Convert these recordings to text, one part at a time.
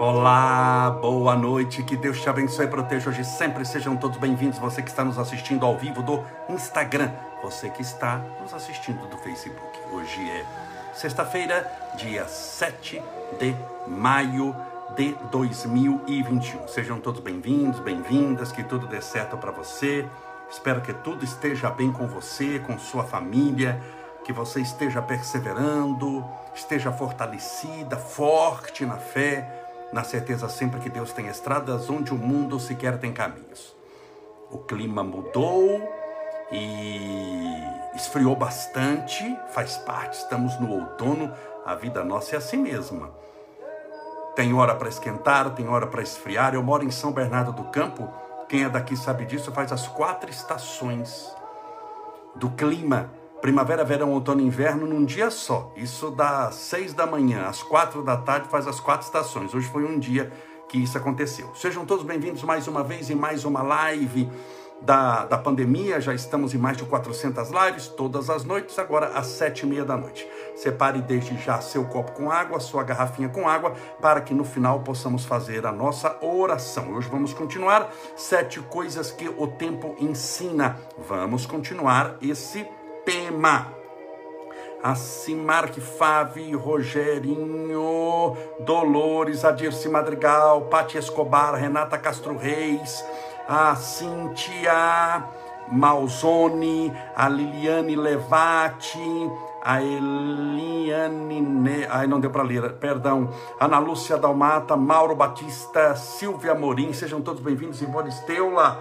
Olá, boa noite, que Deus te abençoe e proteja hoje sempre. Sejam todos bem-vindos. Você que está nos assistindo ao vivo do Instagram, você que está nos assistindo do Facebook. Hoje é sexta-feira, dia 7 de maio de 2021. Sejam todos bem-vindos, bem-vindas, que tudo dê certo para você. Espero que tudo esteja bem com você, com sua família, que você esteja perseverando, esteja fortalecida, forte na fé na certeza sempre que Deus tem estradas onde o mundo sequer tem caminhos. O clima mudou e esfriou bastante, faz parte, estamos no outono, a vida nossa é assim mesma. Tem hora para esquentar, tem hora para esfriar. Eu moro em São Bernardo do Campo, quem é daqui sabe disso, faz as quatro estações do clima primavera, verão, outono e inverno num dia só. Isso dá seis da manhã, às quatro da tarde, faz as quatro estações. Hoje foi um dia que isso aconteceu. Sejam todos bem-vindos mais uma vez em mais uma live da, da pandemia. Já estamos em mais de 400 lives, todas as noites, agora às sete e meia da noite. Separe desde já seu copo com água, sua garrafinha com água, para que no final possamos fazer a nossa oração. Hoje vamos continuar sete coisas que o tempo ensina. Vamos continuar esse tema. Acimarque Fave, Rogerinho, Dolores, Adirce Madrigal, Pati Escobar, Renata Castro Reis, a Cíntia Malzone, a Liliane Levati, a Eliane, ne... ai não deu para ler, perdão, Ana Lúcia Dalmata, Mauro Batista, Silvia Morim, sejam todos bem-vindos, Ivone Esteula,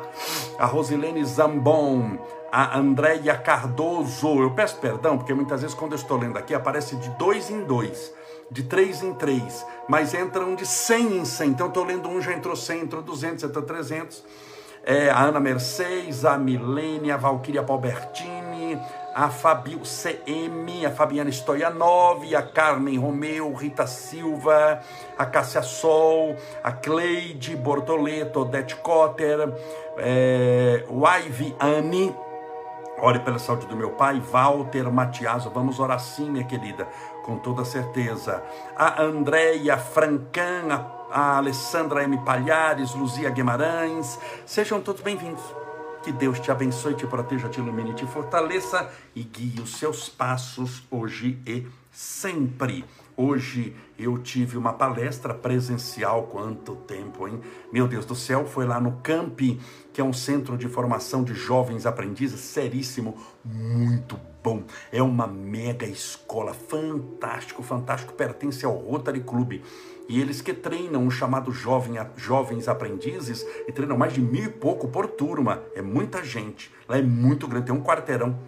a Rosilene Zambon, a Andréia Cardoso. Eu peço perdão, porque muitas vezes quando eu estou lendo aqui aparece de dois em dois, de três em três, mas entram de cem em cem. Então estou lendo um, já entrou cem, entrou duzentos, entrou trezentos. É, a Ana Mercedes, a Milene, a Valquíria Palbertini, a Fabio CM, a Fabiana Stoyanov, a Carmen Romeu, Rita Silva, a Cássia Sol, a Cleide Bortoleto, Odete Cotter, é, o Ivy Anne, Ore pela saúde do meu pai, Walter Matiaso. Vamos orar sim, minha querida, com toda certeza. A Andréia Francan, a Alessandra M. Palhares, Luzia Guimarães. Sejam todos bem-vindos. Que Deus te abençoe, te proteja, te ilumine, te fortaleça e guie os seus passos hoje e sempre. Hoje eu tive uma palestra presencial, quanto tempo, hein? Meu Deus do céu, foi lá no Camp, que é um centro de formação de jovens aprendizes, seríssimo, muito bom. É uma mega escola, fantástico, fantástico, pertence ao Rotary Club. E eles que treinam o chamado jovem, jovens aprendizes, e treinam mais de mil e pouco por turma. É muita gente, lá é muito grande, tem um quarteirão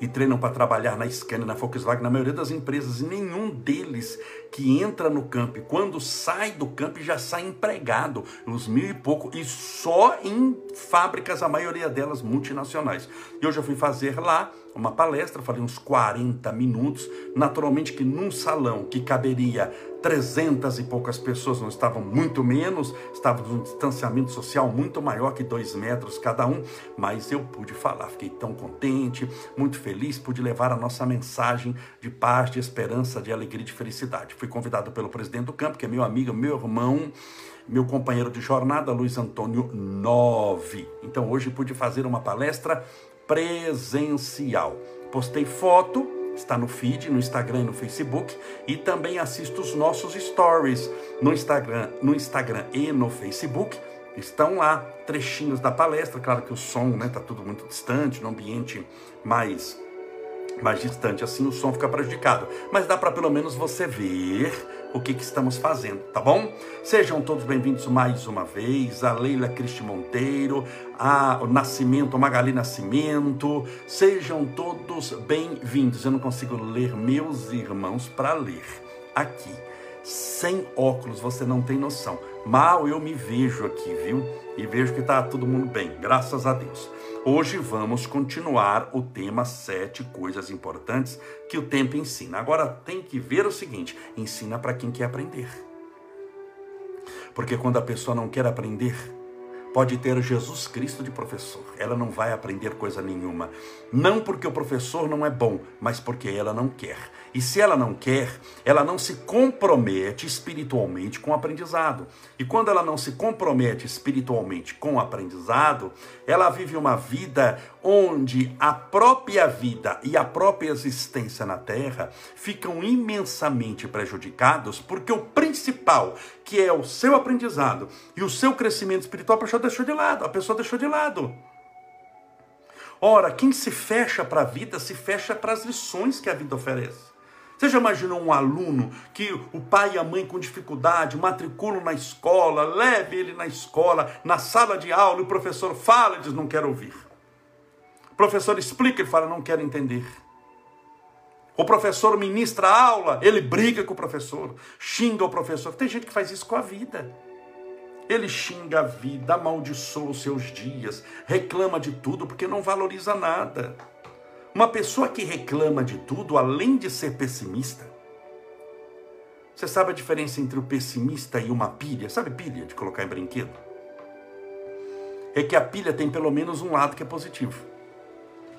e treinam para trabalhar na Scania, na Volkswagen, na maioria das empresas, e nenhum deles que entra no campo, quando sai do campo, já sai empregado, os mil e pouco, e só em fábricas, a maioria delas multinacionais. E eu fui fazer lá uma palestra, falei uns 40 minutos, naturalmente que num salão que caberia 300 e poucas pessoas, não estavam muito menos, estavam num distanciamento social muito maior que dois metros cada um, mas eu pude falar, fiquei tão contente, muito feliz, pude levar a nossa mensagem de paz, de esperança, de alegria de felicidade. Fui convidado pelo presidente do campo, que é meu amigo, meu irmão, meu companheiro de jornada, Luiz Antônio Nove. Então hoje pude fazer uma palestra presencial. Postei foto, está no feed, no Instagram e no Facebook, e também assisto os nossos stories no Instagram, no Instagram e no Facebook. Estão lá trechinhos da palestra, claro que o som, né, tá tudo muito distante, no ambiente mais mais distante, assim o som fica prejudicado. Mas dá para pelo menos você ver o que, que, estamos fazendo, tá bom? Sejam todos bem-vindos mais uma vez, a Leila Cristi Monteiro, a Nascimento, Magali Nascimento, sejam todos bem-vindos. Eu não consigo ler meus irmãos para ler aqui. Sem óculos, você não tem noção. Mal eu me vejo aqui, viu? E vejo que tá todo mundo bem, graças a Deus. Hoje vamos continuar o tema sete coisas importantes que o tempo ensina. Agora tem que ver o seguinte: ensina para quem quer aprender. Porque quando a pessoa não quer aprender, pode ter Jesus Cristo de professor. Ela não vai aprender coisa nenhuma. Não porque o professor não é bom, mas porque ela não quer. E se ela não quer, ela não se compromete espiritualmente com o aprendizado. E quando ela não se compromete espiritualmente com o aprendizado, ela vive uma vida onde a própria vida e a própria existência na Terra ficam imensamente prejudicados, porque o principal, que é o seu aprendizado e o seu crescimento espiritual, a pessoa deixou de lado. A pessoa deixou de lado. Ora, quem se fecha para a vida, se fecha para as lições que a vida oferece. Você já imaginou um aluno que o pai e a mãe com dificuldade matriculam na escola, leve ele na escola, na sala de aula, e o professor fala e diz: Não quero ouvir. O professor explica, ele fala: Não quero entender. O professor ministra a aula, ele briga com o professor, xinga o professor. Tem gente que faz isso com a vida. Ele xinga a vida, amaldiçoa os seus dias, reclama de tudo porque não valoriza nada. Uma pessoa que reclama de tudo, além de ser pessimista, você sabe a diferença entre o pessimista e uma pilha? Sabe pilha de colocar em brinquedo? É que a pilha tem pelo menos um lado que é positivo.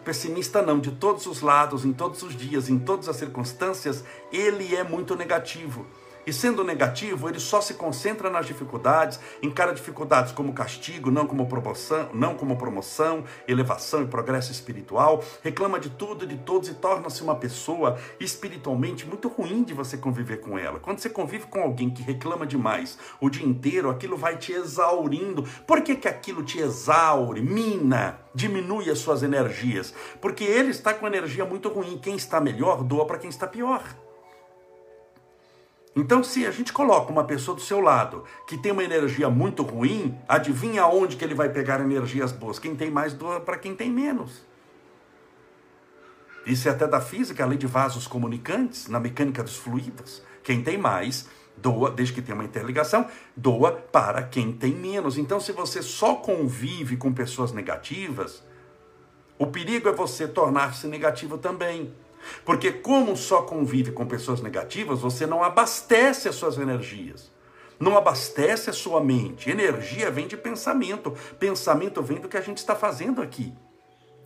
Pessimista não, de todos os lados, em todos os dias, em todas as circunstâncias, ele é muito negativo. E sendo negativo, ele só se concentra nas dificuldades, encara dificuldades como castigo, não como promoção, não como promoção, elevação e progresso espiritual, reclama de tudo e de todos e torna-se uma pessoa espiritualmente muito ruim de você conviver com ela. Quando você convive com alguém que reclama demais o dia inteiro, aquilo vai te exaurindo. Por que, que aquilo te exaure, mina, diminui as suas energias? Porque ele está com energia muito ruim. Quem está melhor doa para quem está pior. Então, se a gente coloca uma pessoa do seu lado que tem uma energia muito ruim, adivinha onde que ele vai pegar energias boas? Quem tem mais doa para quem tem menos. Isso é até da física, a lei de vasos comunicantes, na mecânica dos fluidos. Quem tem mais, doa, desde que tenha uma interligação, doa para quem tem menos. Então, se você só convive com pessoas negativas, o perigo é você tornar-se negativo também. Porque, como só convive com pessoas negativas, você não abastece as suas energias. Não abastece a sua mente. Energia vem de pensamento. Pensamento vem do que a gente está fazendo aqui.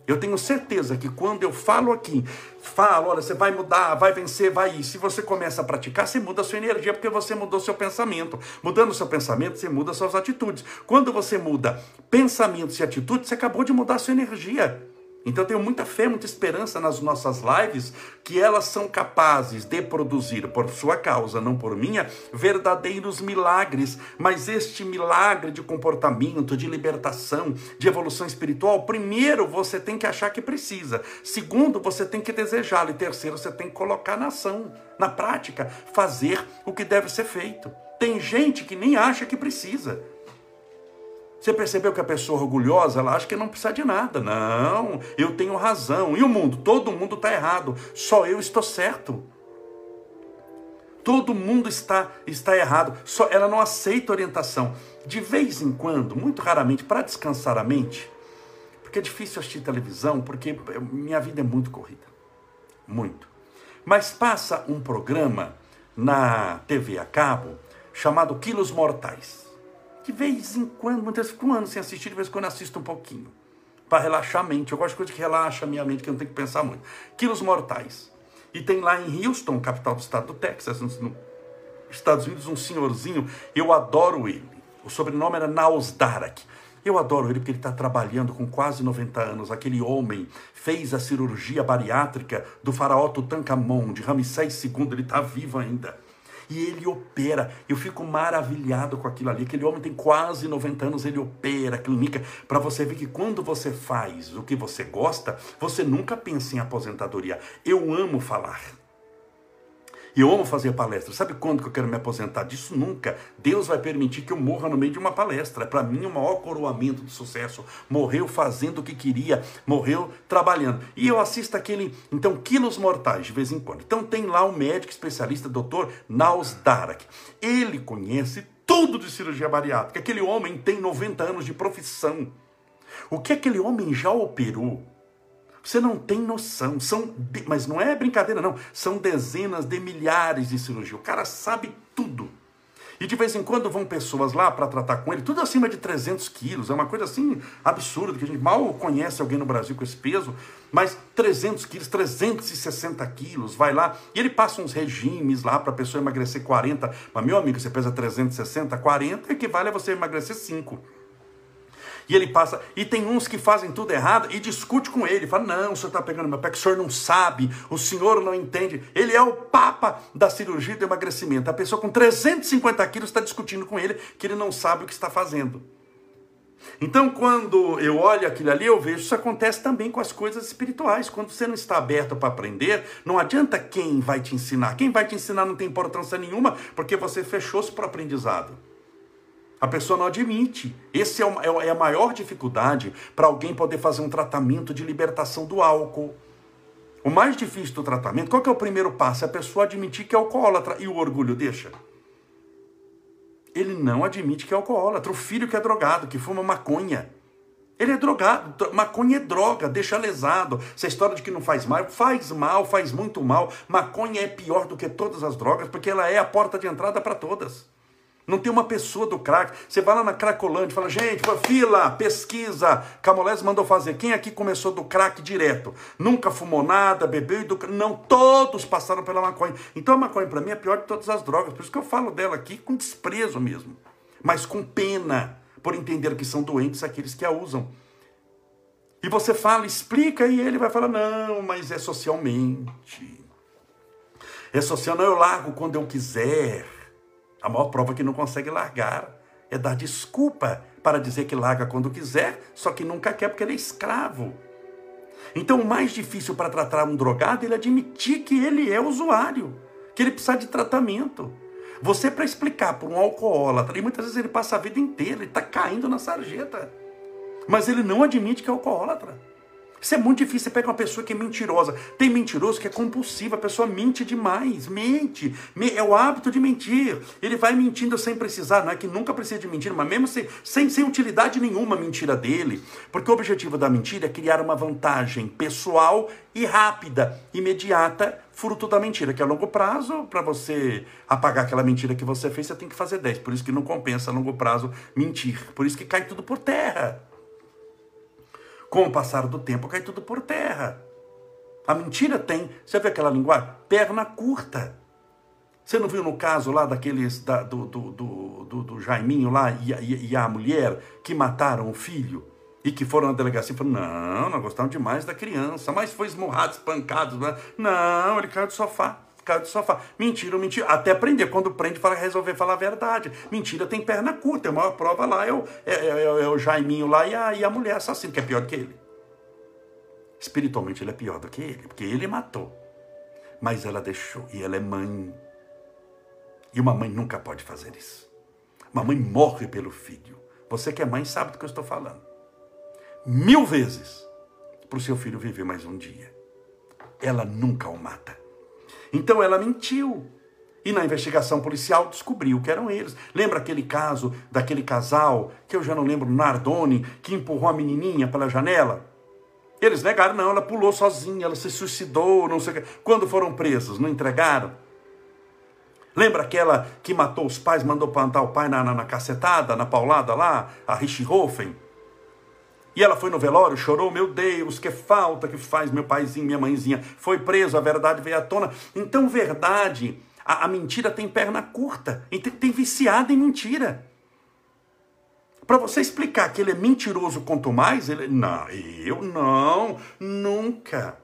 Eu tenho certeza que quando eu falo aqui, falo, olha, você vai mudar, vai vencer, vai ir. Se você começa a praticar, você muda a sua energia, porque você mudou seu pensamento. Mudando seu pensamento, você muda suas atitudes. Quando você muda pensamentos e atitudes, você acabou de mudar a sua energia. Então eu tenho muita fé, muita esperança nas nossas lives que elas são capazes de produzir por sua causa, não por minha, verdadeiros milagres. Mas este milagre de comportamento, de libertação, de evolução espiritual, primeiro você tem que achar que precisa. Segundo, você tem que desejá-lo. E terceiro, você tem que colocar na ação, na prática, fazer o que deve ser feito. Tem gente que nem acha que precisa. Você percebeu que a pessoa orgulhosa, ela acha que não precisa de nada. Não, eu tenho razão. E o mundo? Todo mundo está errado. Só eu estou certo. Todo mundo está, está errado. Só ela não aceita orientação. De vez em quando, muito raramente, para descansar a mente, porque é difícil assistir televisão, porque minha vida é muito corrida. Muito. Mas passa um programa na TV a cabo chamado Quilos Mortais. De vez em quando, muitas vezes, um ano sem assistir, de vez em quando assisto um pouquinho. Para relaxar a mente. Eu gosto de coisa que relaxa a minha mente, que eu não tenho que pensar muito. Quilos Mortais. E tem lá em Houston, capital do estado do Texas, nos Estados Unidos, um senhorzinho. Eu adoro ele. O sobrenome era Nausdarak. Eu adoro ele porque ele está trabalhando com quase 90 anos. Aquele homem fez a cirurgia bariátrica do faraó Tutankhamon, de Ramsés II. Ele está vivo ainda e ele opera. Eu fico maravilhado com aquilo ali. Aquele homem tem quase 90 anos, ele opera, clinica, para você ver que quando você faz o que você gosta, você nunca pensa em aposentadoria. Eu amo falar. E eu amo fazer palestra. Sabe quando que eu quero me aposentar disso? Nunca. Deus vai permitir que eu morra no meio de uma palestra. Para mim o maior coroamento de sucesso. Morreu fazendo o que queria, morreu trabalhando. E eu assisto aquele, então, quilos mortais de vez em quando. Então tem lá um médico especialista, doutor Naus Darak. Ele conhece tudo de cirurgia bariátrica. Aquele homem tem 90 anos de profissão. O que aquele homem já operou? Você não tem noção. São, mas não é brincadeira, não. São dezenas de milhares de cirurgias. O cara sabe tudo. E de vez em quando vão pessoas lá para tratar com ele, tudo acima de 300 quilos. É uma coisa assim absurda, que a gente mal conhece alguém no Brasil com esse peso. Mas 300 quilos, 360 quilos, vai lá. E ele passa uns regimes lá para a pessoa emagrecer 40. Mas, meu amigo, você pesa 360, 40 equivale a você emagrecer 5. E ele passa, e tem uns que fazem tudo errado e discute com ele, fala: "Não, o senhor está pegando meu pé, que o senhor não sabe, o senhor não entende". Ele é o papa da cirurgia do emagrecimento. A pessoa com 350 quilos está discutindo com ele que ele não sabe o que está fazendo. Então, quando eu olho aquilo ali, eu vejo isso acontece também com as coisas espirituais. Quando você não está aberto para aprender, não adianta quem vai te ensinar. Quem vai te ensinar não tem importância nenhuma, porque você fechou-se para o aprendizado. A pessoa não admite. Essa é, é, é a maior dificuldade para alguém poder fazer um tratamento de libertação do álcool. O mais difícil do tratamento, qual que é o primeiro passo? É a pessoa admitir que é alcoólatra e o orgulho deixa. Ele não admite que é alcoólatra. O filho que é drogado, que fuma maconha. Ele é drogado. Maconha é droga, deixa lesado. Essa história de que não faz mal, faz mal, faz muito mal. Maconha é pior do que todas as drogas, porque ela é a porta de entrada para todas. Não tem uma pessoa do crack. Você vai lá na Cracolândia fala, gente, fila, pesquisa. Camolés mandou fazer. Quem aqui começou do crack direto? Nunca fumou nada, bebeu e do... Não, todos passaram pela maconha. Então a maconha para mim é pior de todas as drogas. Por isso que eu falo dela aqui com desprezo mesmo. Mas com pena, por entender que são doentes aqueles que a usam. E você fala, explica, e ele vai falar, não, mas é socialmente. É social, não, eu largo quando eu quiser. A maior prova que não consegue largar é dar desculpa para dizer que larga quando quiser, só que nunca quer porque ele é escravo. Então, o mais difícil para tratar um drogado é ele admitir que ele é usuário, que ele precisa de tratamento. Você, para explicar para um alcoólatra, e muitas vezes ele passa a vida inteira, ele está caindo na sarjeta, mas ele não admite que é alcoólatra. Isso é muito difícil. Você pega uma pessoa que é mentirosa. Tem mentiroso que é compulsivo. A pessoa mente demais. Mente. É o hábito de mentir. Ele vai mentindo sem precisar. Não é que nunca precisa de mentir, mas mesmo sem, sem, sem utilidade nenhuma a mentira dele. Porque o objetivo da mentira é criar uma vantagem pessoal e rápida, imediata, fruto da mentira. Que a longo prazo, para você apagar aquela mentira que você fez, você tem que fazer 10. Por isso que não compensa a longo prazo mentir. Por isso que cai tudo por terra. Com o passar do tempo, cai tudo por terra. A mentira tem, você vê aquela linguagem? Perna curta. Você não viu no caso lá daqueles, da, do, do, do, do, do Jaiminho lá e, e, e, a mulher que mataram o filho e que foram na delegacia e falaram, não, nós gostamos demais da criança, mas foi esmurrado, espancado. Né? Não, ele caiu do sofá caiu do sofá. Mentira, mentira. Até aprender. Quando prende, fala resolver falar a verdade. Mentira tem perna curta. A maior prova lá é o, é, é, é, é o Jaiminho lá e a, e a mulher assassina, que é pior do que ele. Espiritualmente ele é pior do que ele, porque ele matou. Mas ela deixou. E ela é mãe. E uma mãe nunca pode fazer isso. Uma mãe morre pelo filho. Você que é mãe sabe do que eu estou falando. Mil vezes para o seu filho viver mais um dia. Ela nunca o mata. Então ela mentiu. E na investigação policial descobriu que eram eles. Lembra aquele caso daquele casal, que eu já não lembro, Nardoni, que empurrou a menininha pela janela? Eles negaram, não, ela pulou sozinha, ela se suicidou, não sei o que. Quando foram presos, não entregaram? Lembra aquela que matou os pais, mandou plantar o pai na, na, na cacetada, na paulada lá, a Richthofen? E ela foi no velório, chorou, meu Deus, que falta que faz meu paizinho, minha mãezinha. Foi preso, a verdade veio à tona. Então, verdade, a, a mentira tem perna curta, tem, tem viciado em mentira. Para você explicar que ele é mentiroso quanto mais, ele. Não, eu não, nunca.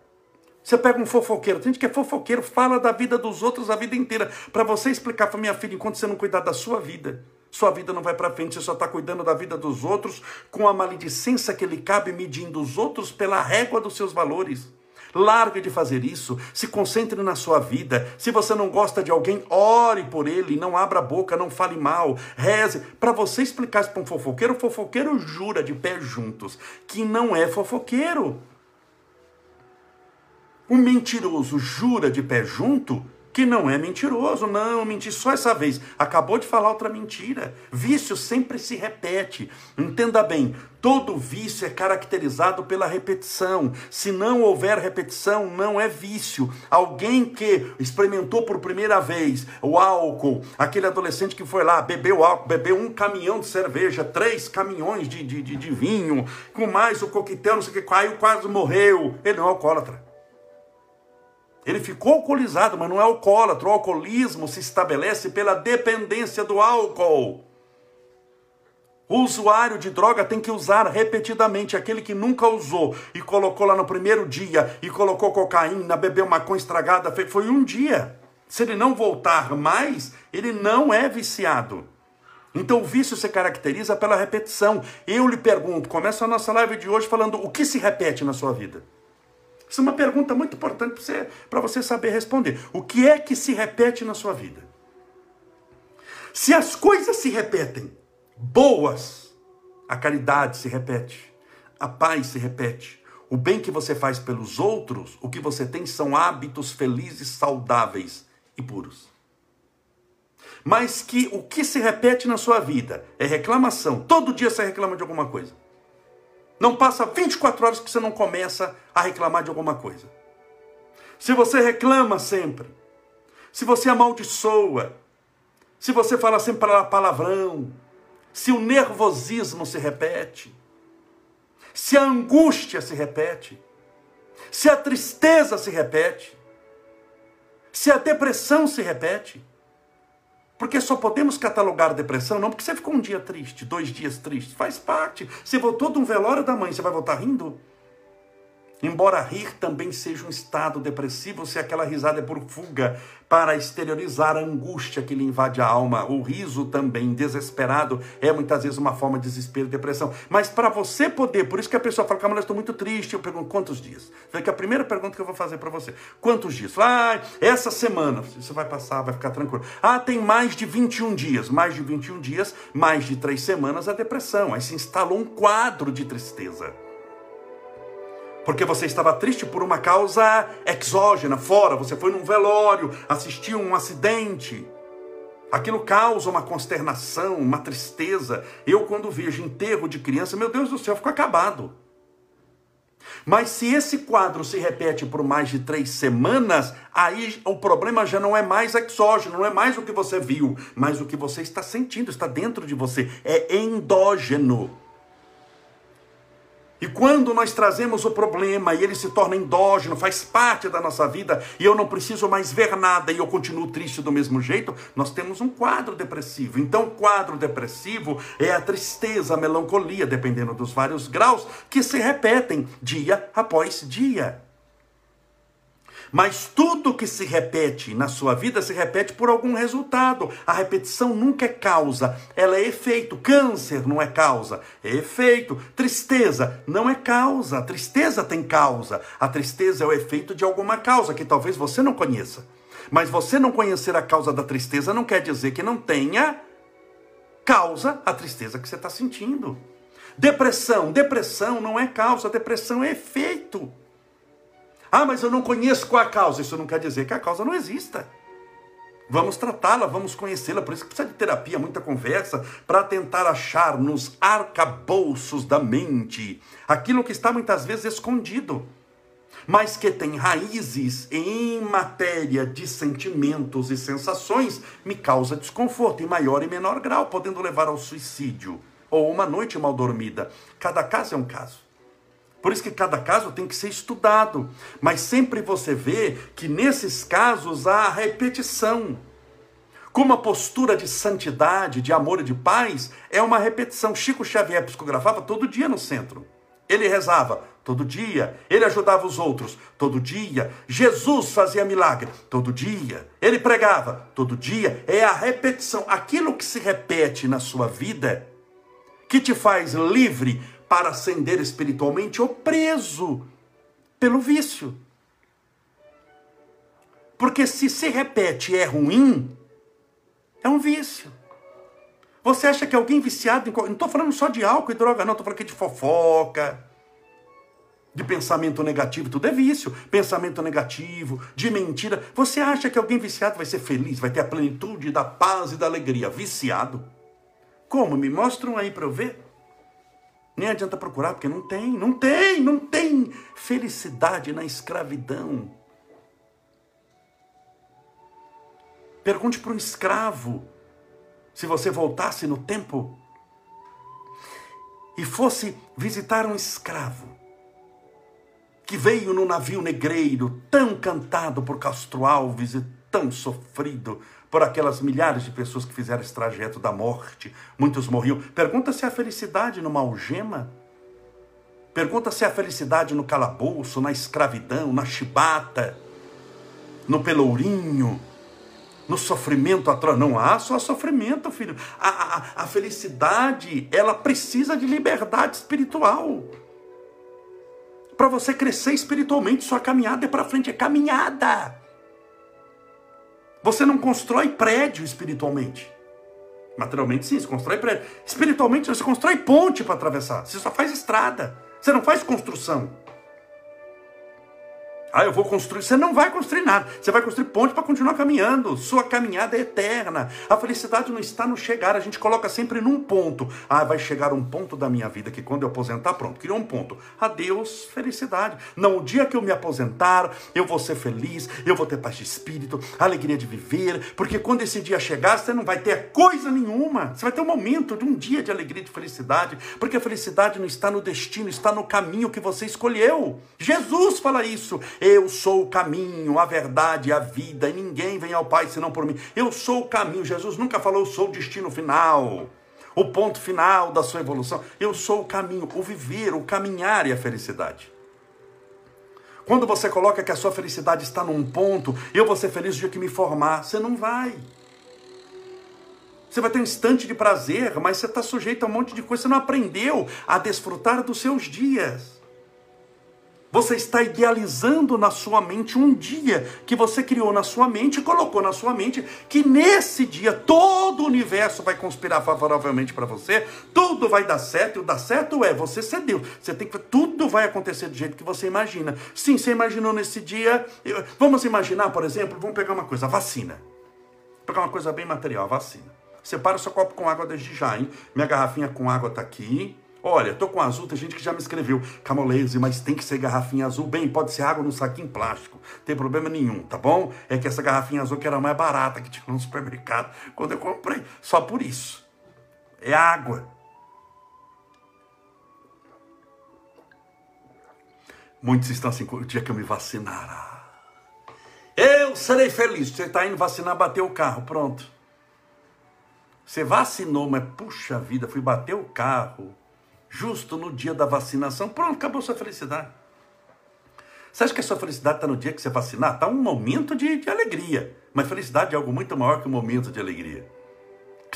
Você pega um fofoqueiro, tem gente que é fofoqueiro, fala da vida dos outros a vida inteira. Para você explicar para minha filha, enquanto você não cuidar da sua vida, sua vida não vai para frente, você só está cuidando da vida dos outros com a maledicência que lhe cabe, medindo os outros pela régua dos seus valores. Largue de fazer isso, se concentre na sua vida. Se você não gosta de alguém, ore por ele, não abra a boca, não fale mal, reze. Para você explicar isso para um fofoqueiro, o fofoqueiro jura de pé juntos que não é fofoqueiro. O mentiroso jura de pé junto que não é mentiroso. Não, menti só essa vez. Acabou de falar outra mentira. Vício sempre se repete. Entenda bem, todo vício é caracterizado pela repetição. Se não houver repetição, não é vício. Alguém que experimentou por primeira vez o álcool, aquele adolescente que foi lá, bebeu álcool, bebeu um caminhão de cerveja, três caminhões de, de, de, de vinho, com mais o coquetel, não sei o que, caiu, quase morreu. Ele não é alcoólatra. Ele ficou alcoolizado, mas não é alcoólatra. O alcoolismo se estabelece pela dependência do álcool. O usuário de droga tem que usar repetidamente. Aquele que nunca usou e colocou lá no primeiro dia e colocou cocaína, bebeu maconha estragada, foi um dia. Se ele não voltar mais, ele não é viciado. Então o vício se caracteriza pela repetição. Eu lhe pergunto, começa a nossa live de hoje falando o que se repete na sua vida. Isso é uma pergunta muito importante para você, você saber responder. O que é que se repete na sua vida? Se as coisas se repetem, boas, a caridade se repete, a paz se repete, o bem que você faz pelos outros, o que você tem são hábitos felizes, saudáveis e puros. Mas que o que se repete na sua vida é reclamação. Todo dia você reclama de alguma coisa. Não passa 24 horas que você não começa a reclamar de alguma coisa. Se você reclama sempre, se você amaldiçoa, se você fala sempre palavrão, se o nervosismo se repete, se a angústia se repete, se a tristeza se repete, se a depressão se repete, porque só podemos catalogar depressão não porque você ficou um dia triste, dois dias triste. Faz parte. Você voltou de um velório da mãe, você vai voltar rindo? Embora rir também seja um estado depressivo, se aquela risada é por fuga para exteriorizar a angústia que lhe invade a alma, o riso também desesperado é muitas vezes uma forma de desespero e depressão. Mas para você poder, por isso que a pessoa fala, Camila, estou muito triste, eu pergunto, quantos dias? Foi que a primeira pergunta que eu vou fazer para você, quantos dias? Ah, essa semana, isso vai passar, vai ficar tranquilo. Ah, tem mais de 21 dias, mais de 21 dias, mais de três semanas a depressão, aí se instalou um quadro de tristeza porque você estava triste por uma causa exógena, fora, você foi num velório, assistiu um acidente. Aquilo causa uma consternação, uma tristeza. Eu, quando vejo enterro de criança, meu Deus do céu, fico acabado. Mas se esse quadro se repete por mais de três semanas, aí o problema já não é mais exógeno, não é mais o que você viu, mas o que você está sentindo, está dentro de você, é endógeno. E quando nós trazemos o problema e ele se torna endógeno, faz parte da nossa vida, e eu não preciso mais ver nada e eu continuo triste do mesmo jeito, nós temos um quadro depressivo. Então, o quadro depressivo é a tristeza, a melancolia, dependendo dos vários graus, que se repetem dia após dia. Mas tudo que se repete na sua vida se repete por algum resultado. A repetição nunca é causa, ela é efeito. Câncer não é causa, é efeito. Tristeza não é causa, a tristeza tem causa. A tristeza é o efeito de alguma causa que talvez você não conheça. Mas você não conhecer a causa da tristeza não quer dizer que não tenha causa a tristeza que você está sentindo. Depressão, depressão não é causa, depressão é efeito. Ah, mas eu não conheço qual a causa. Isso não quer dizer que a causa não exista. Vamos tratá-la, vamos conhecê-la. Por isso que precisa de terapia, muita conversa, para tentar achar nos arcabouços da mente aquilo que está muitas vezes escondido, mas que tem raízes em matéria de sentimentos e sensações, me causa desconforto em maior e menor grau, podendo levar ao suicídio ou uma noite mal dormida. Cada caso é um caso. Por isso que cada caso tem que ser estudado. Mas sempre você vê que nesses casos há repetição. Como a postura de santidade, de amor e de paz é uma repetição. Chico Xavier psicografava todo dia no centro. Ele rezava todo dia. Ele ajudava os outros todo dia. Jesus fazia milagre todo dia. Ele pregava todo dia. É a repetição. Aquilo que se repete na sua vida que te faz livre para ascender espiritualmente ou preso pelo vício. Porque se se repete é ruim, é um vício. Você acha que alguém viciado em. Não estou falando só de álcool e droga, não, estou falando aqui de fofoca, de pensamento negativo, tudo é vício. Pensamento negativo, de mentira. Você acha que alguém viciado vai ser feliz, vai ter a plenitude da paz e da alegria? Viciado. Como? Me mostram aí para eu ver. Nem adianta procurar, porque não tem, não tem, não tem felicidade na escravidão. Pergunte para um escravo, se você voltasse no tempo e fosse visitar um escravo que veio no navio negreiro, tão cantado por Castro Alves e tão sofrido por aquelas milhares de pessoas que fizeram esse trajeto da morte, muitos morriam. Pergunta se há felicidade numa algema. Pergunta se há felicidade no calabouço, na escravidão, na chibata, no pelourinho, no sofrimento atroz. Não há só sofrimento, filho. A, a, a felicidade, ela precisa de liberdade espiritual para você crescer espiritualmente. Sua caminhada é para frente, é caminhada. Você não constrói prédio espiritualmente. Materialmente, sim, você constrói prédio. Espiritualmente, você constrói ponte para atravessar. Você só faz estrada. Você não faz construção. Ah, eu vou construir. Você não vai construir nada. Você vai construir ponte para continuar caminhando. Sua caminhada é eterna. A felicidade não está no chegar. A gente coloca sempre num ponto. Ah, vai chegar um ponto da minha vida que quando eu aposentar, pronto, criou um ponto. Adeus, felicidade. Não, o dia que eu me aposentar, eu vou ser feliz, eu vou ter paz de espírito, alegria de viver, porque quando esse dia chegar, você não vai ter coisa nenhuma. Você vai ter um momento de um dia de alegria, de felicidade, porque a felicidade não está no destino, está no caminho que você escolheu. Jesus fala isso. Eu sou o caminho, a verdade a vida, e ninguém vem ao Pai senão por mim. Eu sou o caminho. Jesus nunca falou, eu sou o destino final, o ponto final da sua evolução. Eu sou o caminho, o viver, o caminhar e a felicidade. Quando você coloca que a sua felicidade está num ponto, eu vou ser feliz no dia que me formar, você não vai. Você vai ter um instante de prazer, mas você está sujeito a um monte de coisa. Você não aprendeu a desfrutar dos seus dias. Você está idealizando na sua mente um dia que você criou na sua mente e colocou na sua mente que nesse dia todo o universo vai conspirar favoravelmente para você, tudo vai dar certo, e o dar certo é você ser Deus. Você tem que tudo vai acontecer do jeito que você imagina. Sim, você imaginou nesse dia. Vamos imaginar, por exemplo, vamos pegar uma coisa, a vacina. Vou pegar uma coisa bem material, a vacina. Separa o seu copo com água desde já, hein? Minha garrafinha com água está aqui. Olha, tô com azul, tem gente que já me escreveu, Camolese, mas tem que ser garrafinha azul. Bem, pode ser água no saquinho plástico, tem problema nenhum, tá bom? É que essa garrafinha azul que era mais barata que tinha no supermercado quando eu comprei, só por isso. É água. Muitos estão assim, o dia que eu me vacinar, eu serei feliz. Você está indo vacinar, bateu o carro, pronto. Você vacinou, mas puxa vida, fui bater o carro justo no dia da vacinação, pronto, acabou sua felicidade. Você acha que a sua felicidade está no dia que você vacinar? Está um momento de, de alegria. Mas felicidade é algo muito maior que um momento de alegria.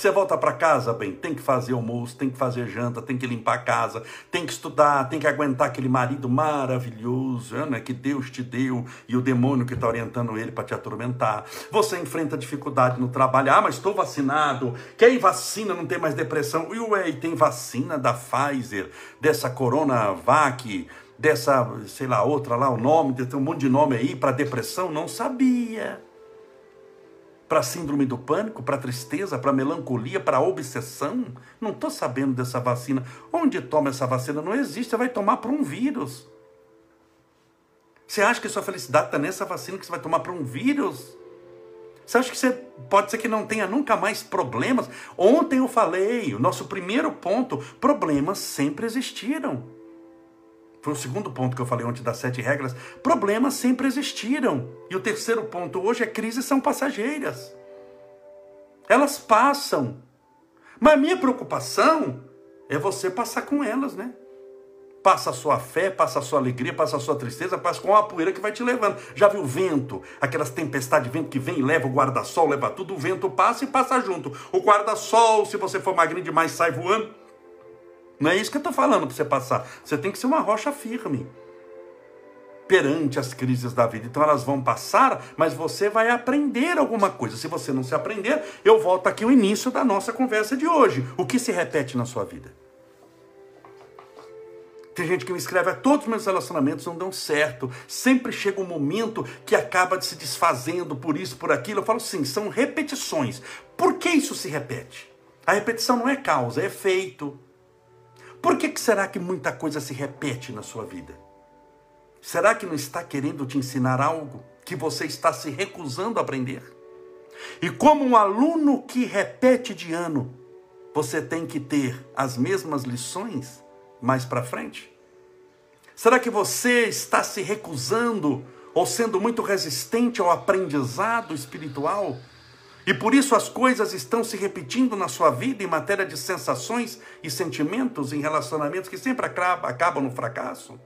Você volta para casa, bem, tem que fazer almoço, tem que fazer janta, tem que limpar a casa, tem que estudar, tem que aguentar aquele marido maravilhoso né, que Deus te deu e o demônio que está orientando ele para te atormentar. Você enfrenta dificuldade no trabalho, ah, mas estou vacinado. Quem vacina não tem mais depressão. E ué, tem vacina da Pfizer, dessa Coronavac, dessa, sei lá, outra lá, o nome, tem um monte de nome aí para depressão, não sabia para síndrome do pânico, para tristeza, para melancolia, para obsessão? Não estou sabendo dessa vacina. Onde toma essa vacina? Não existe, você vai tomar para um vírus. Você acha que sua felicidade está nessa vacina que você vai tomar para um vírus? Você acha que você pode ser que não tenha nunca mais problemas? Ontem eu falei, o nosso primeiro ponto, problemas sempre existiram. Foi o segundo ponto que eu falei ontem das sete regras. Problemas sempre existiram. E o terceiro ponto hoje é crises são passageiras. Elas passam. Mas a minha preocupação é você passar com elas, né? Passa a sua fé, passa a sua alegria, passa a sua tristeza, passa com a poeira que vai te levando. Já viu o vento? Aquelas tempestades de vento que vem e leva o guarda-sol, leva tudo, o vento passa e passa junto. O guarda-sol, se você for magrinho demais, sai voando. Não é isso que eu estou falando para você passar. Você tem que ser uma rocha firme perante as crises da vida. Então elas vão passar, mas você vai aprender alguma coisa. Se você não se aprender, eu volto aqui ao início da nossa conversa de hoje. O que se repete na sua vida? Tem gente que me escreve, ah, todos os meus relacionamentos não dão certo. Sempre chega um momento que acaba se desfazendo por isso, por aquilo. Eu falo sim, são repetições. Por que isso se repete? A repetição não é causa, é efeito. Por que, que será que muita coisa se repete na sua vida? Será que não está querendo te ensinar algo que você está se recusando a aprender? E como um aluno que repete de ano, você tem que ter as mesmas lições? mais para frente? Será que você está se recusando ou sendo muito resistente ao aprendizado espiritual? E por isso as coisas estão se repetindo na sua vida em matéria de sensações e sentimentos em relacionamentos que sempre acabam no fracasso?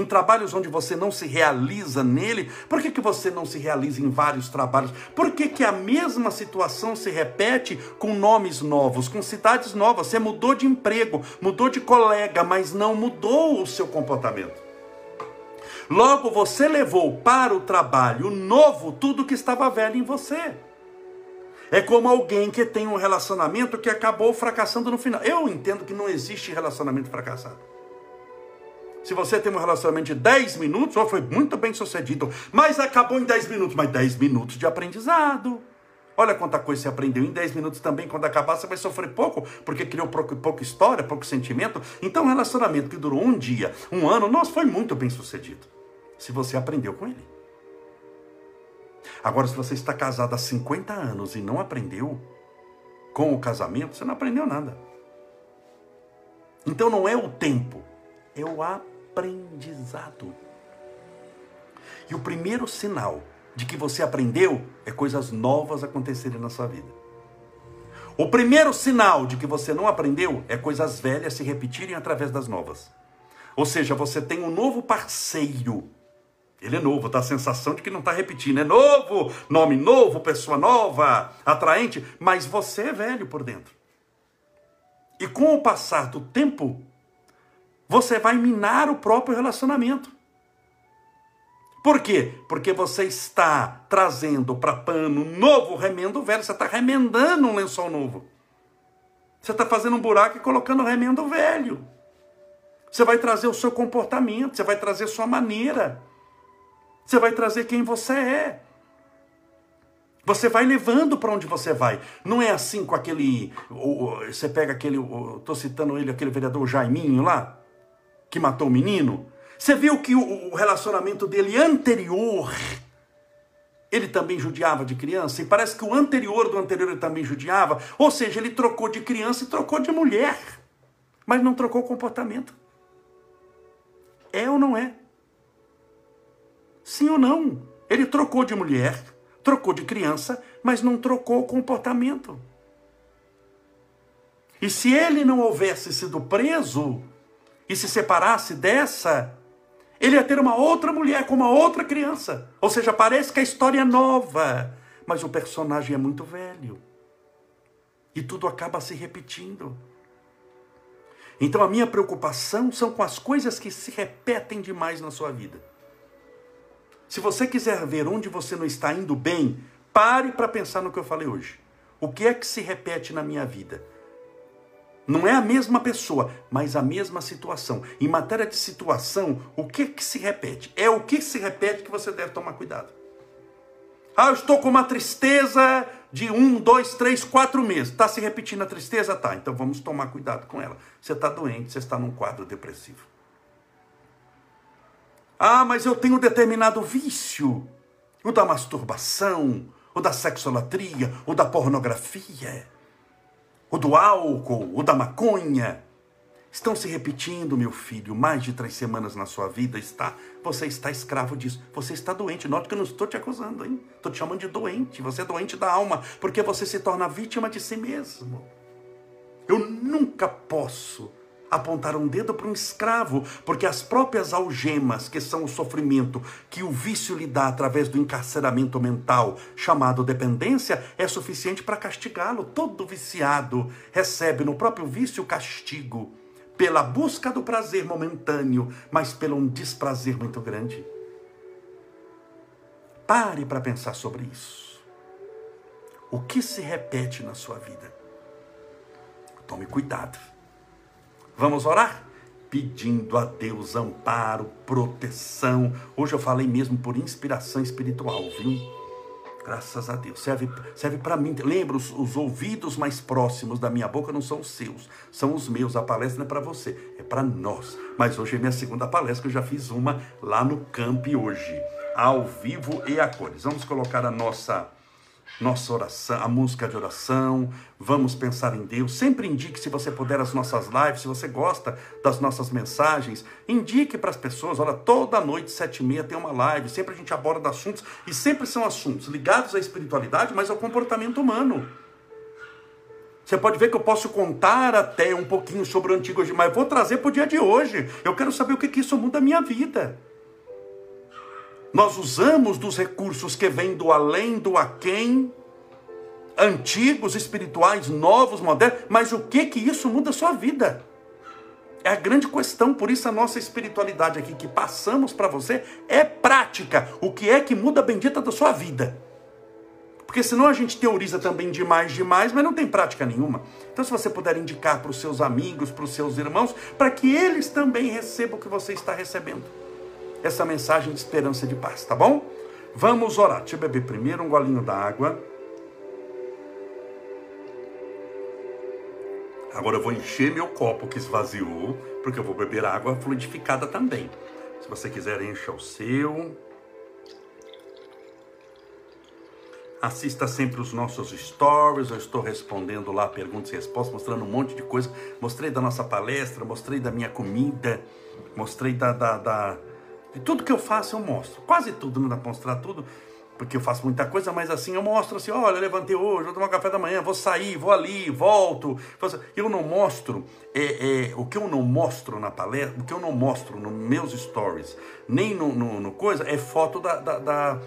em trabalhos onde você não se realiza nele, por que, que você não se realiza em vários trabalhos? Por que, que a mesma situação se repete com nomes novos, com cidades novas? Você mudou de emprego, mudou de colega, mas não mudou o seu comportamento. Logo, você levou para o trabalho novo tudo que estava velho em você. É como alguém que tem um relacionamento que acabou fracassando no final. Eu entendo que não existe relacionamento fracassado. Se você tem um relacionamento de 10 minutos, ou foi muito bem sucedido, mas acabou em 10 minutos, mas 10 minutos de aprendizado. Olha quanta coisa você aprendeu em 10 minutos também. Quando acabar, você vai sofrer pouco, porque criou pouco, pouca história, pouco sentimento. Então, um relacionamento que durou um dia, um ano, nossa, foi muito bem sucedido. Se você aprendeu com ele. Agora, se você está casado há 50 anos e não aprendeu com o casamento, você não aprendeu nada. Então, não é o tempo, é o aprendizado. E o primeiro sinal de que você aprendeu é coisas novas acontecerem na sua vida. O primeiro sinal de que você não aprendeu é coisas velhas se repetirem através das novas. Ou seja, você tem um novo parceiro. Ele é novo, dá a sensação de que não está repetindo. É novo, nome novo, pessoa nova, atraente, mas você é velho por dentro. E com o passar do tempo, você vai minar o próprio relacionamento. Por quê? Porque você está trazendo para pano novo remendo velho. Você está remendando um lençol novo. Você está fazendo um buraco e colocando remendo velho. Você vai trazer o seu comportamento, você vai trazer sua maneira. Você vai trazer quem você é. Você vai levando para onde você vai. Não é assim com aquele. Você pega aquele. Estou citando ele, aquele vereador Jaiminho lá que matou o menino, você viu que o relacionamento dele anterior, ele também judiava de criança, e parece que o anterior do anterior ele também judiava, ou seja, ele trocou de criança e trocou de mulher, mas não trocou comportamento. É ou não é? Sim ou não? Ele trocou de mulher, trocou de criança, mas não trocou o comportamento. E se ele não houvesse sido preso, e se separasse dessa, ele ia ter uma outra mulher com uma outra criança. Ou seja, parece que a história é nova, mas o personagem é muito velho. E tudo acaba se repetindo. Então a minha preocupação são com as coisas que se repetem demais na sua vida. Se você quiser ver onde você não está indo bem, pare para pensar no que eu falei hoje. O que é que se repete na minha vida? Não é a mesma pessoa, mas a mesma situação. Em matéria de situação, o que, que se repete? É o que se repete que você deve tomar cuidado. Ah, eu estou com uma tristeza de um, dois, três, quatro meses. Está se repetindo a tristeza? Tá, então vamos tomar cuidado com ela. Você está doente, você está num quadro depressivo. Ah, mas eu tenho um determinado vício. O da masturbação, o da sexolatria, o da pornografia o do álcool, o da maconha, estão se repetindo, meu filho, mais de três semanas na sua vida está. Você está escravo disso. Você está doente. Note que eu não estou te acusando, hein? Estou te chamando de doente. Você é doente da alma, porque você se torna vítima de si mesmo. Eu nunca posso apontar um dedo para um escravo, porque as próprias algemas, que são o sofrimento que o vício lhe dá através do encarceramento mental, chamado dependência, é suficiente para castigá-lo. Todo viciado recebe no próprio vício castigo pela busca do prazer momentâneo, mas pelo um desprazer muito grande. Pare para pensar sobre isso. O que se repete na sua vida? Tome cuidado. Vamos orar? pedindo a Deus amparo, proteção. Hoje eu falei mesmo por inspiração espiritual, viu? Graças a Deus. Serve, serve para mim. Lembra, os, os, ouvidos mais próximos da minha boca não são os seus, são os meus. A palestra não é para você, é para nós. Mas hoje é minha segunda palestra, eu já fiz uma lá no Camp hoje, ao vivo e a cores. Vamos colocar a nossa nossa oração, a música de oração, vamos pensar em Deus. Sempre indique, se você puder, as nossas lives, se você gosta das nossas mensagens, indique para as pessoas. Olha, toda noite, sete e meia, tem uma live. Sempre a gente aborda assuntos, e sempre são assuntos ligados à espiritualidade, mas ao comportamento humano. Você pode ver que eu posso contar até um pouquinho sobre o Antigo mas vou trazer para o dia de hoje. Eu quero saber o que, que isso muda a minha vida. Nós usamos dos recursos que vêm do além, do aquém, antigos, espirituais, novos, modernos, mas o que que isso muda a sua vida? É a grande questão, por isso a nossa espiritualidade aqui que passamos para você é prática. O que é que muda a bendita da sua vida? Porque senão a gente teoriza também demais, demais, mas não tem prática nenhuma. Então, se você puder indicar para os seus amigos, para os seus irmãos, para que eles também recebam o que você está recebendo essa mensagem de esperança e de paz, tá bom? Vamos orar. Deixa eu beber primeiro um golinho d'água. Agora eu vou encher meu copo que esvaziou, porque eu vou beber água fluidificada também. Se você quiser, encha o seu. Assista sempre os nossos stories, eu estou respondendo lá perguntas e respostas, mostrando um monte de coisa. Mostrei da nossa palestra, mostrei da minha comida, mostrei da, da, da de tudo que eu faço, eu mostro. Quase tudo, não dá para mostrar tudo, porque eu faço muita coisa, mas assim, eu mostro assim, olha, eu levantei hoje, vou tomar café da manhã, vou sair, vou ali, volto. Eu não mostro, é, é, o que eu não mostro na palestra, o que eu não mostro nos meus stories, nem no, no, no coisa, é foto da, da, da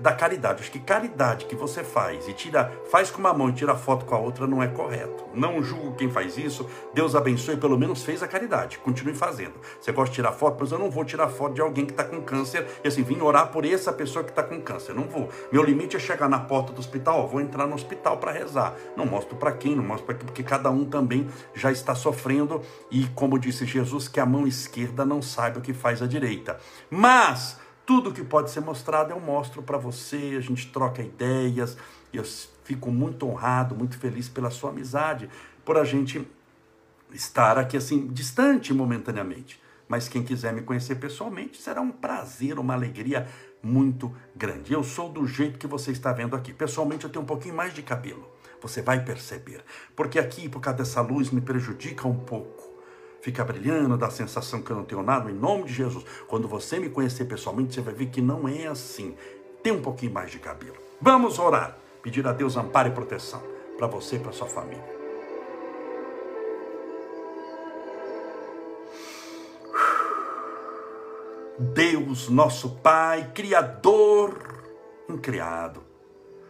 da caridade. Acho que caridade que você faz e tira, faz com uma mão e tira foto com a outra não é correto. Não julgo quem faz isso. Deus abençoe, pelo menos fez a caridade. Continue fazendo. Você gosta de tirar foto, mas eu não vou tirar foto de alguém que está com câncer e assim, vim orar por essa pessoa que está com câncer. Não vou. Meu limite é chegar na porta do hospital, ó, vou entrar no hospital para rezar. Não mostro para quem, não mostro para quem, porque cada um também já está sofrendo e como disse Jesus, que a mão esquerda não saiba o que faz a direita. Mas tudo que pode ser mostrado eu mostro para você, a gente troca ideias, e eu fico muito honrado, muito feliz pela sua amizade, por a gente estar aqui assim, distante momentaneamente. Mas quem quiser me conhecer pessoalmente, será um prazer, uma alegria muito grande. Eu sou do jeito que você está vendo aqui. Pessoalmente, eu tenho um pouquinho mais de cabelo. Você vai perceber. Porque aqui, por causa dessa luz, me prejudica um pouco fica brilhando, dá a sensação que eu não tenho nada, em nome de Jesus. Quando você me conhecer pessoalmente, você vai ver que não é assim. Tem um pouquinho mais de cabelo. Vamos orar, pedir a Deus amparo e proteção para você e para sua família. Deus, nosso Pai, Criador, incriado,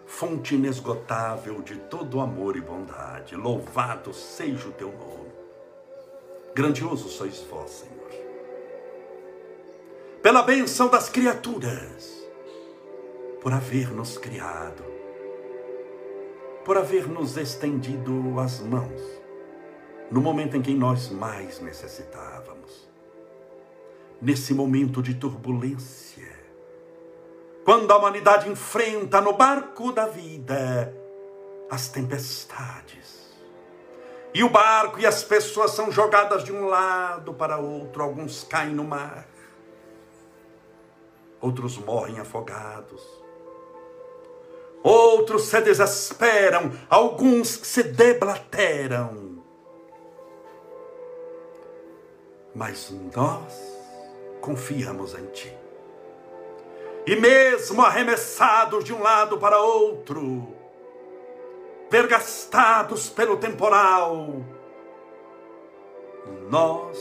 fonte inesgotável de todo amor e bondade, louvado seja o teu nome. Grandioso sois vós, Senhor. Pela benção das criaturas, por haver nos criado, por haver nos estendido as mãos, no momento em que nós mais necessitávamos. Nesse momento de turbulência, quando a humanidade enfrenta no barco da vida as tempestades, e o barco e as pessoas são jogadas de um lado para outro, alguns caem no mar, outros morrem afogados, outros se desesperam, alguns se deblateram. Mas nós confiamos em Ti. E mesmo arremessados de um lado para outro, vergastados pelo temporal, nós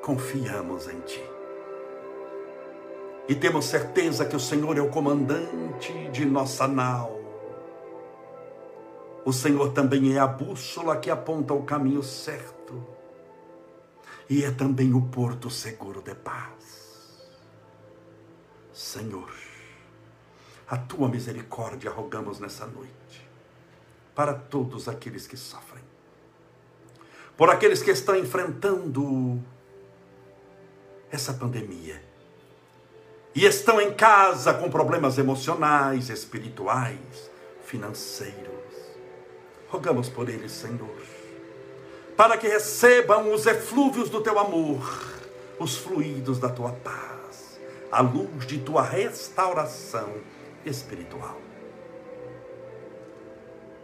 confiamos em Ti. E temos certeza que o Senhor é o comandante de nossa nau. O Senhor também é a bússola que aponta o caminho certo. E é também o porto seguro de paz. Senhor, a tua misericórdia rogamos nessa noite, para todos aqueles que sofrem. por aqueles que estão enfrentando essa pandemia e estão em casa com problemas emocionais, espirituais, financeiros. Rogamos por eles, Senhor, para que recebam os eflúvios do teu amor, os fluidos da tua paz, a luz de tua restauração espiritual.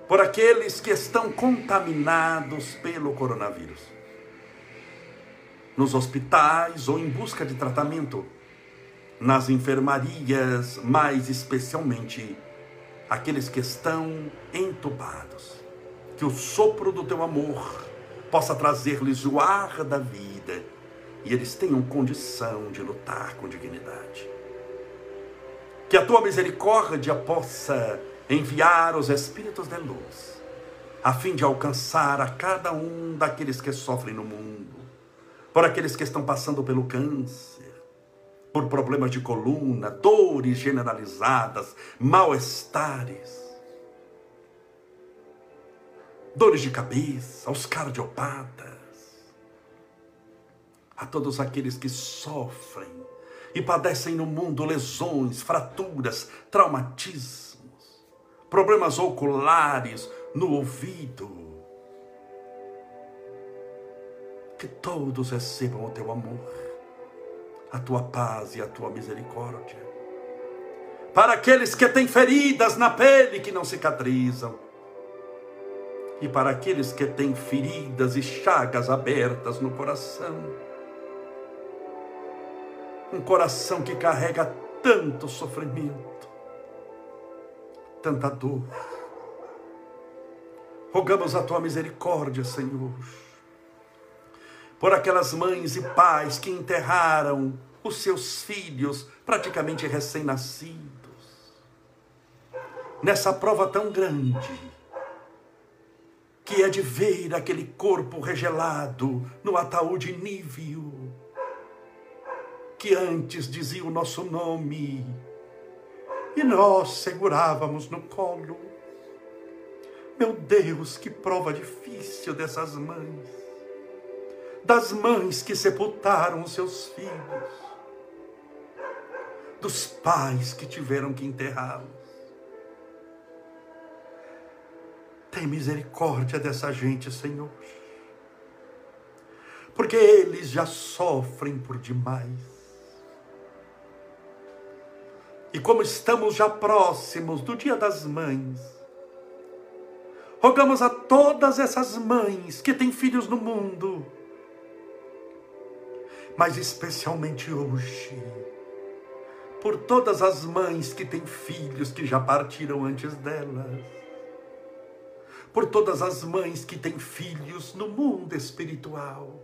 Por aqueles que estão contaminados pelo coronavírus, nos hospitais ou em busca de tratamento, nas enfermarias, mais especialmente aqueles que estão entubados. Que o sopro do teu amor possa trazer-lhes o ar da vida e eles tenham condição de lutar com dignidade. Que a tua misericórdia possa enviar os espíritos de luz, a fim de alcançar a cada um daqueles que sofrem no mundo, por aqueles que estão passando pelo câncer, por problemas de coluna, dores generalizadas, mal-estares, dores de cabeça, aos cardiopatas, a todos aqueles que sofrem e padecem no mundo lesões, fraturas, traumatismos, problemas oculares no ouvido. Que todos recebam o teu amor, a tua paz e a tua misericórdia. Para aqueles que têm feridas na pele que não cicatrizam, e para aqueles que têm feridas e chagas abertas no coração, um coração que carrega tanto sofrimento, tanta dor. Rogamos a tua misericórdia, Senhor, por aquelas mães e pais que enterraram os seus filhos praticamente recém-nascidos. Nessa prova tão grande, que é de ver aquele corpo regelado no ataúde níveo, que antes dizia o nosso nome, e nós segurávamos no colo. Meu Deus, que prova difícil dessas mães, das mães que sepultaram seus filhos, dos pais que tiveram que enterrá-los. Tem misericórdia dessa gente, Senhor. Porque eles já sofrem por demais. E como estamos já próximos do Dia das Mães, rogamos a todas essas mães que têm filhos no mundo, mas especialmente hoje, por todas as mães que têm filhos que já partiram antes delas por todas as mães que têm filhos no mundo espiritual.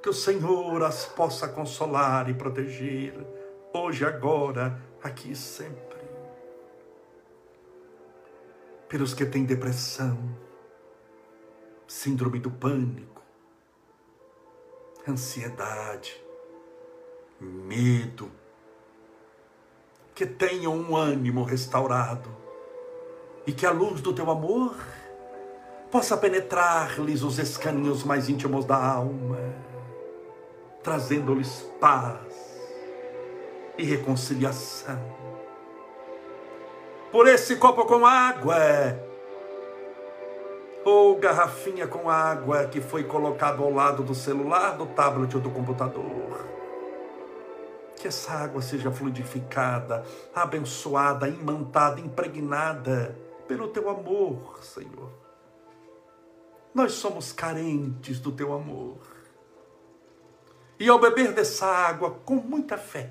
Que o Senhor as possa consolar e proteger, hoje, agora, aqui e sempre. Pelos que têm depressão, síndrome do pânico, ansiedade, medo, que tenham um ânimo restaurado e que a luz do teu amor possa penetrar-lhes os escaninhos mais íntimos da alma, trazendo-lhes paz e reconciliação. Por esse copo com água, ou garrafinha com água que foi colocado ao lado do celular, do tablet ou do computador. Que essa água seja fluidificada, abençoada, imantada, impregnada pelo teu amor, Senhor. Nós somos carentes do teu amor. E ao beber dessa água com muita fé,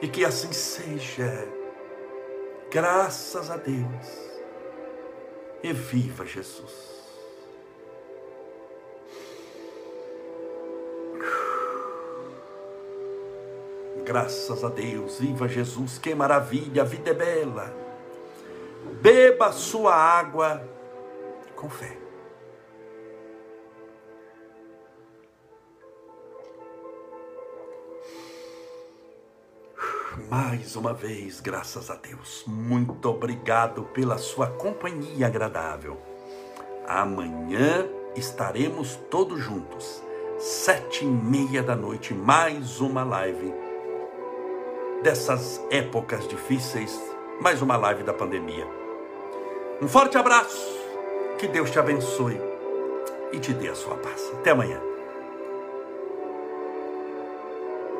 E que assim seja, graças a Deus, e viva Jesus. Graças a Deus, viva Jesus, que maravilha, a vida é bela. Beba a sua água com fé. Mais uma vez, graças a Deus, muito obrigado pela sua companhia agradável. Amanhã estaremos todos juntos, sete e meia da noite, mais uma live dessas épocas difíceis, mais uma live da pandemia. Um forte abraço, que Deus te abençoe e te dê a sua paz. Até amanhã.